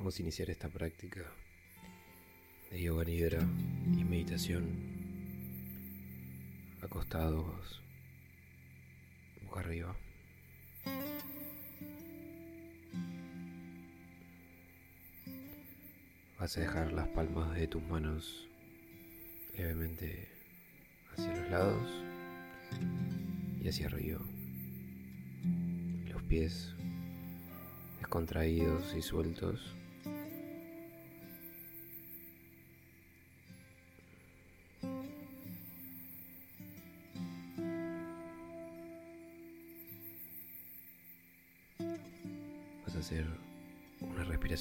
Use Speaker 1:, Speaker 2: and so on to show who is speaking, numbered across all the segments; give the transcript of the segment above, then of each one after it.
Speaker 1: Vamos a iniciar esta práctica de yoga nidra y meditación acostados boca arriba. Vas a dejar las palmas de tus manos levemente hacia los lados y hacia arriba. Los pies descontraídos y sueltos.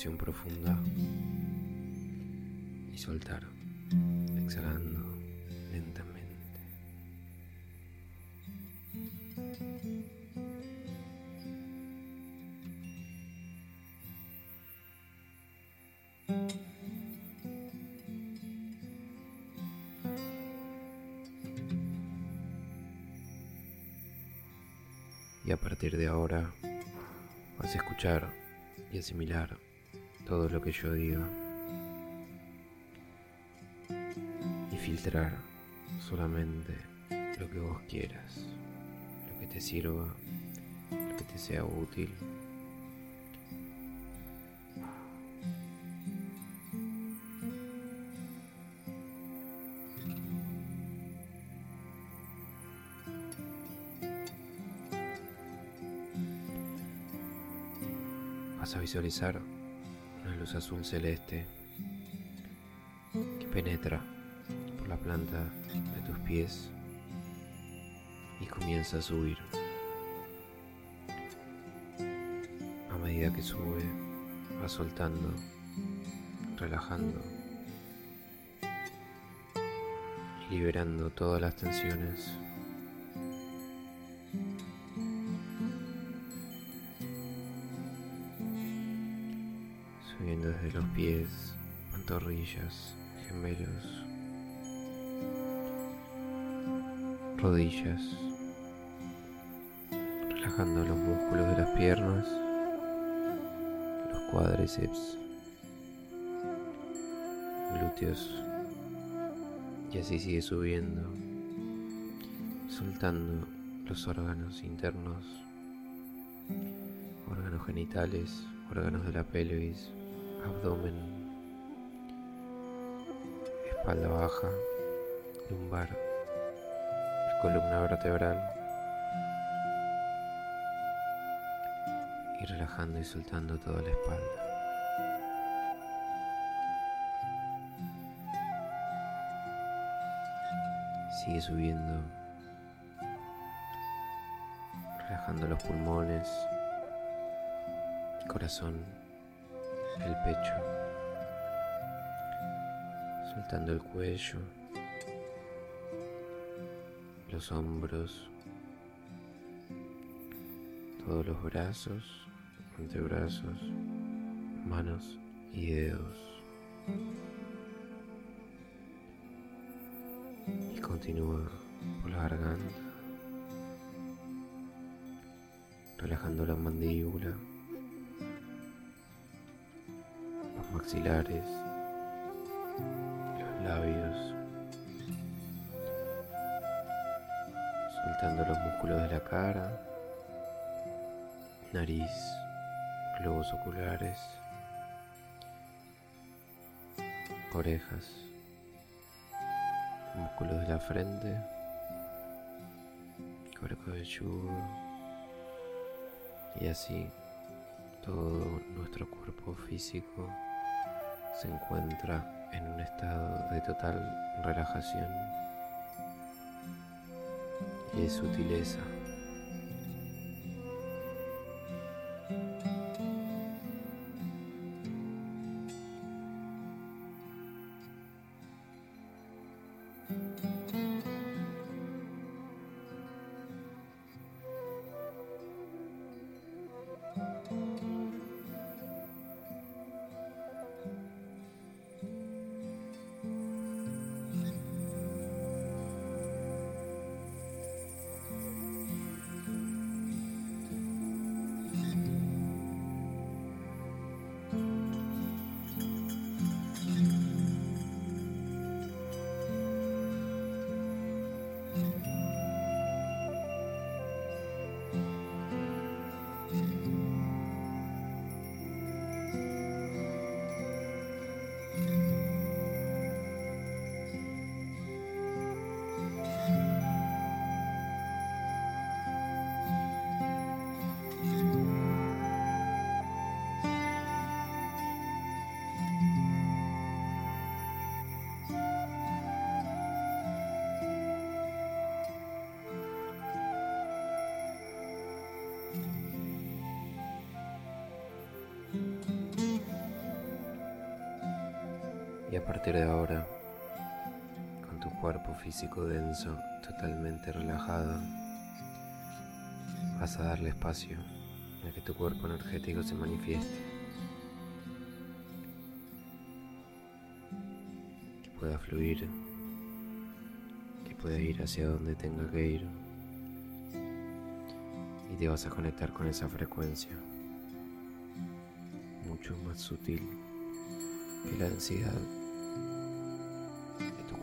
Speaker 1: Profunda y soltar, exhalando lentamente. Y a partir de ahora vas a escuchar y asimilar todo lo que yo diga y filtrar solamente lo que vos quieras, lo que te sirva, lo que te sea útil. Vas a visualizar luz azul celeste que penetra por la planta de tus pies y comienza a subir. A medida que sube, va soltando, relajando liberando todas las tensiones. Pies, pantorrillas, gemelos, rodillas, relajando los músculos de las piernas, los cuádriceps, glúteos, y así sigue subiendo, soltando los órganos internos, órganos genitales, órganos de la pelvis, abdomen, espalda baja, lumbar, columna vertebral. Y relajando y soltando toda la espalda. Sigue subiendo, relajando los pulmones, corazón, el pecho, soltando el cuello, los hombros, todos los brazos, antebrazos, manos y dedos. Y continúa por la garganta, relajando la mandíbula, maxilares, los labios. soltando los músculos de la cara, nariz, globos oculares, orejas, músculos de la frente, cuero cabelludo y así todo nuestro cuerpo físico se encuentra en un estado de total relajación y sutileza. Partir de ahora, con tu cuerpo físico denso, totalmente relajado, vas a darle espacio a que tu cuerpo energético se manifieste. Que pueda fluir, que pueda ir hacia donde tenga que ir. Y te vas a conectar con esa frecuencia, mucho más sutil que la densidad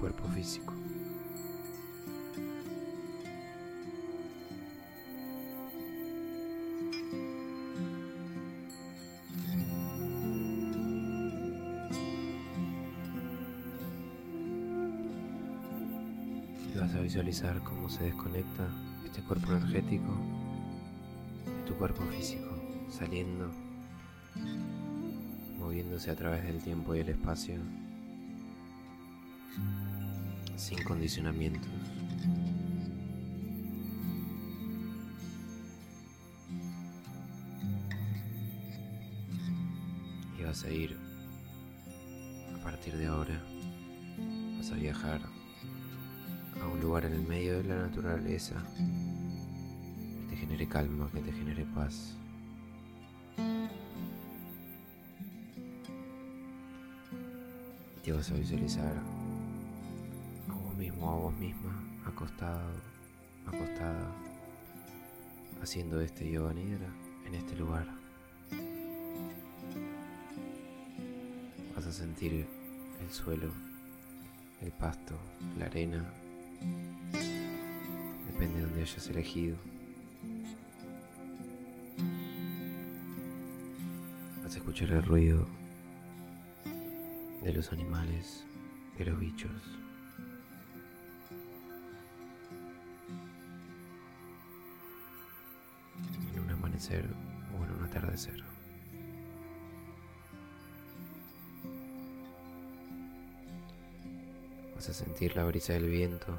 Speaker 1: cuerpo físico. Y vas a visualizar cómo se desconecta este cuerpo energético de tu cuerpo físico, saliendo, moviéndose a través del tiempo y el espacio sin condicionamientos. Y vas a ir, a partir de ahora, vas a viajar a un lugar en el medio de la naturaleza que te genere calma, que te genere paz. Y te vas a visualizar a vos misma, acostado, acostada, haciendo este yoga nidra en este lugar. Vas a sentir el suelo, el pasto, la arena, depende de donde hayas elegido. Vas a escuchar el ruido de los animales, de los bichos. O en un atardecer. Vas a sentir la brisa del viento.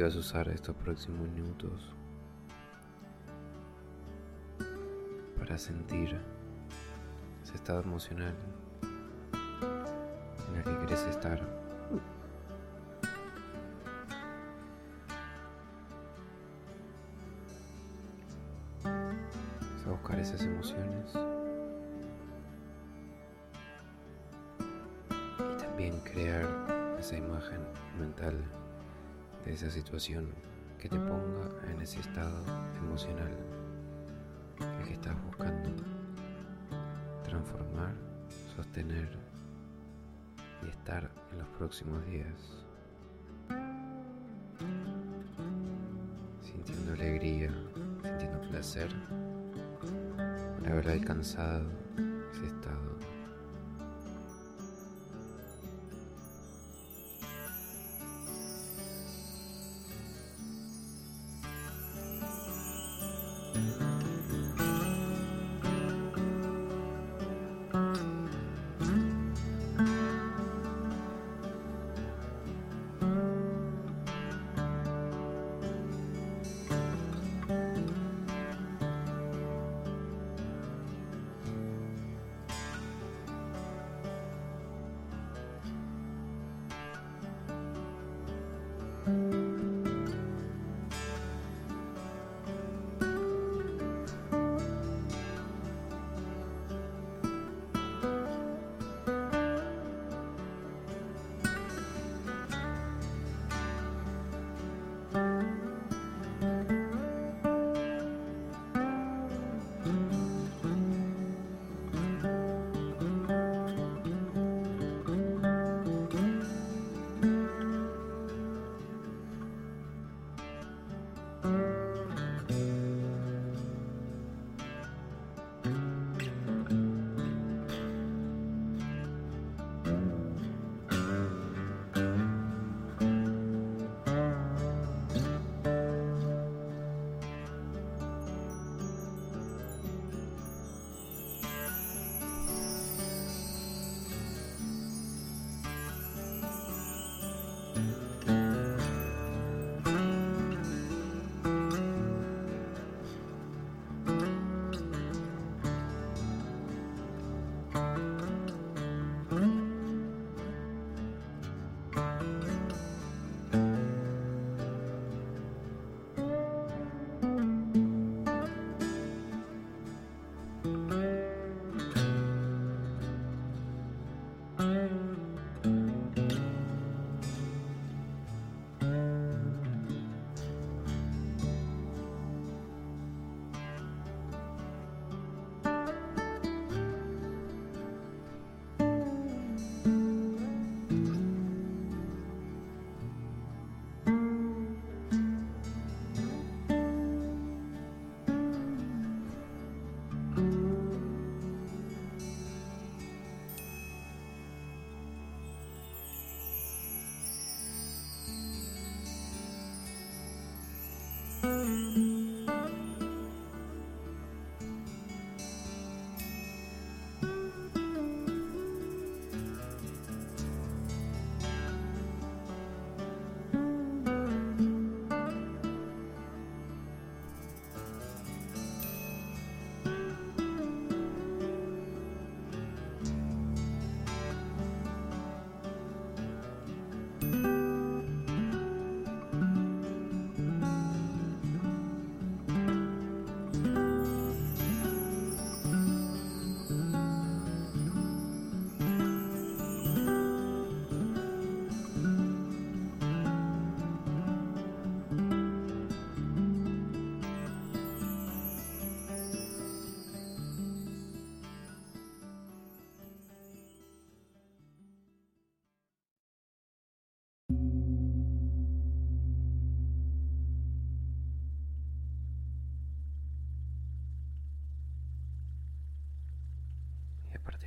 Speaker 1: Vas a usar estos próximos minutos para sentir ese estado emocional en el que quieres estar. Vas a buscar esas emociones. Y también crear esa imagen mental esa situación que te ponga en ese estado emocional el que estás buscando transformar, sostener y estar en los próximos días. Sintiendo alegría, sintiendo placer por haber alcanzado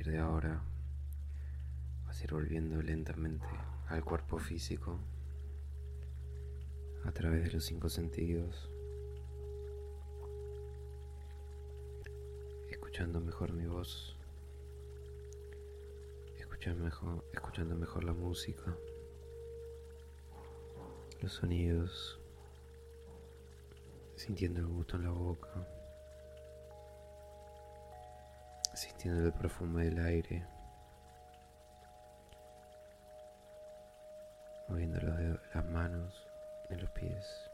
Speaker 1: de ahora vas a ir volviendo lentamente al cuerpo físico a través de los cinco sentidos, escuchando mejor mi voz, escuchando mejor, escuchando mejor la música, los sonidos, sintiendo el gusto en la boca, sintiendo el perfume del aire, moviendo las manos en los pies,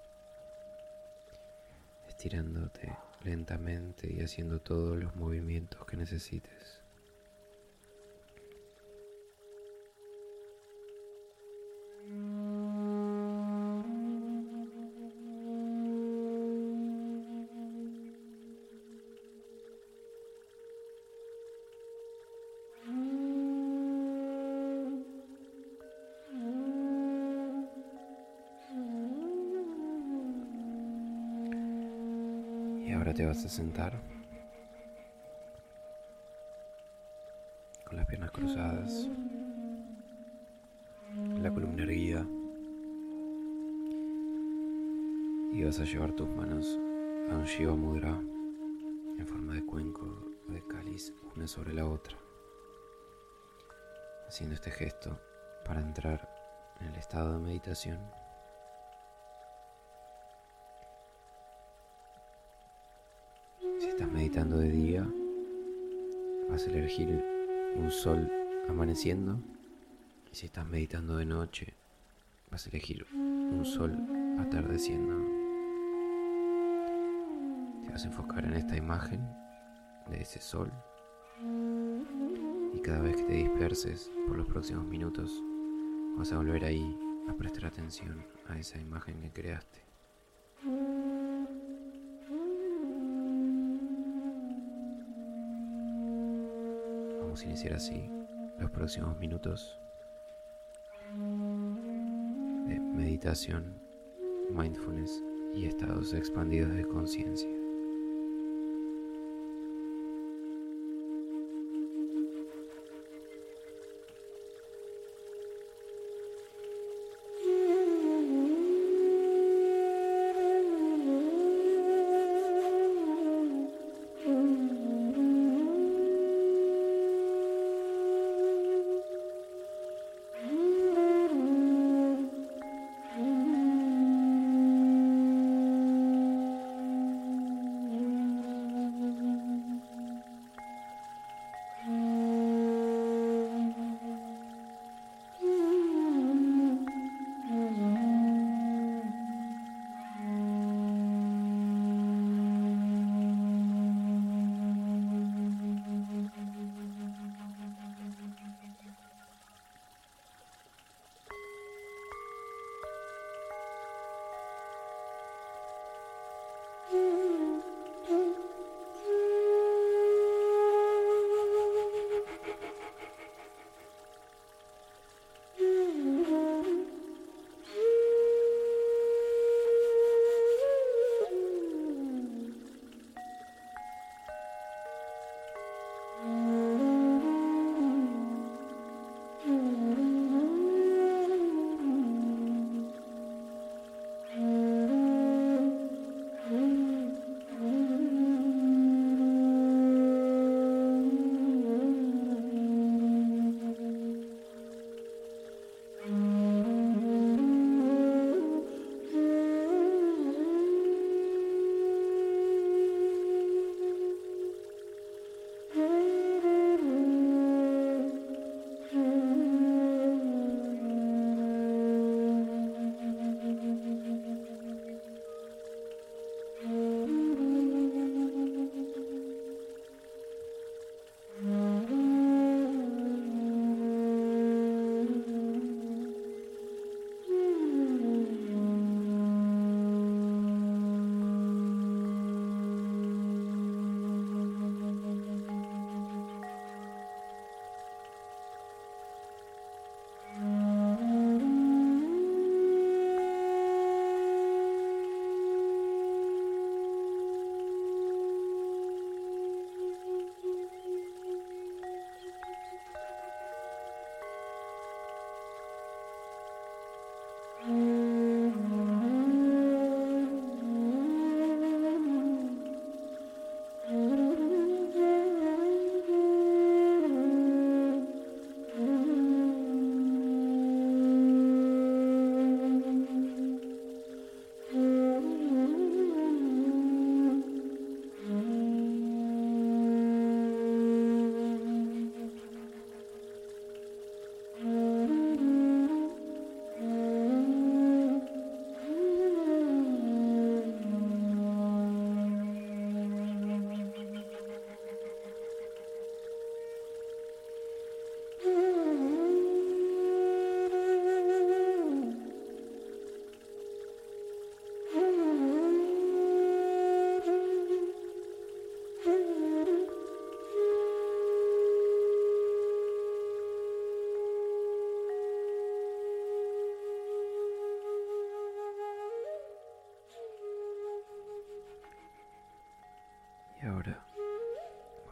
Speaker 1: estirándote lentamente y haciendo todos los movimientos que necesites. Y ahora te vas a sentar con las piernas cruzadas, la columna erguida y vas a llevar tus manos a un Shiva Mudra en forma de cuenco o de cáliz una sobre la otra, haciendo este gesto para entrar en el estado de meditación. Estás meditando de día, vas a elegir un sol amaneciendo. Y si estás meditando de noche, vas a elegir un sol atardeciendo. Te vas a enfocar en esta imagen de ese sol. Y cada vez que te disperses por los próximos minutos, vas a volver ahí a prestar atención a esa imagen que creaste. Vamos a iniciar así los próximos minutos de meditación, mindfulness y estados expandidos de conciencia.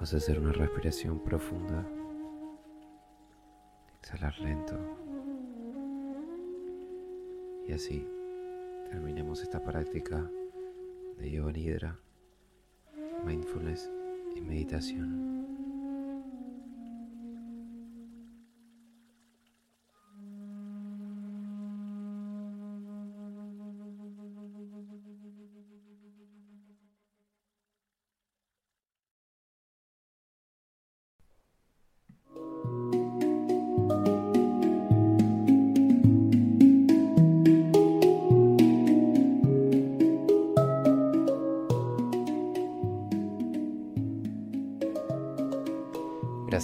Speaker 1: Vas a hacer una respiración profunda. Exhalar lento. Y así terminemos esta práctica de yoga nidra, mindfulness y meditación.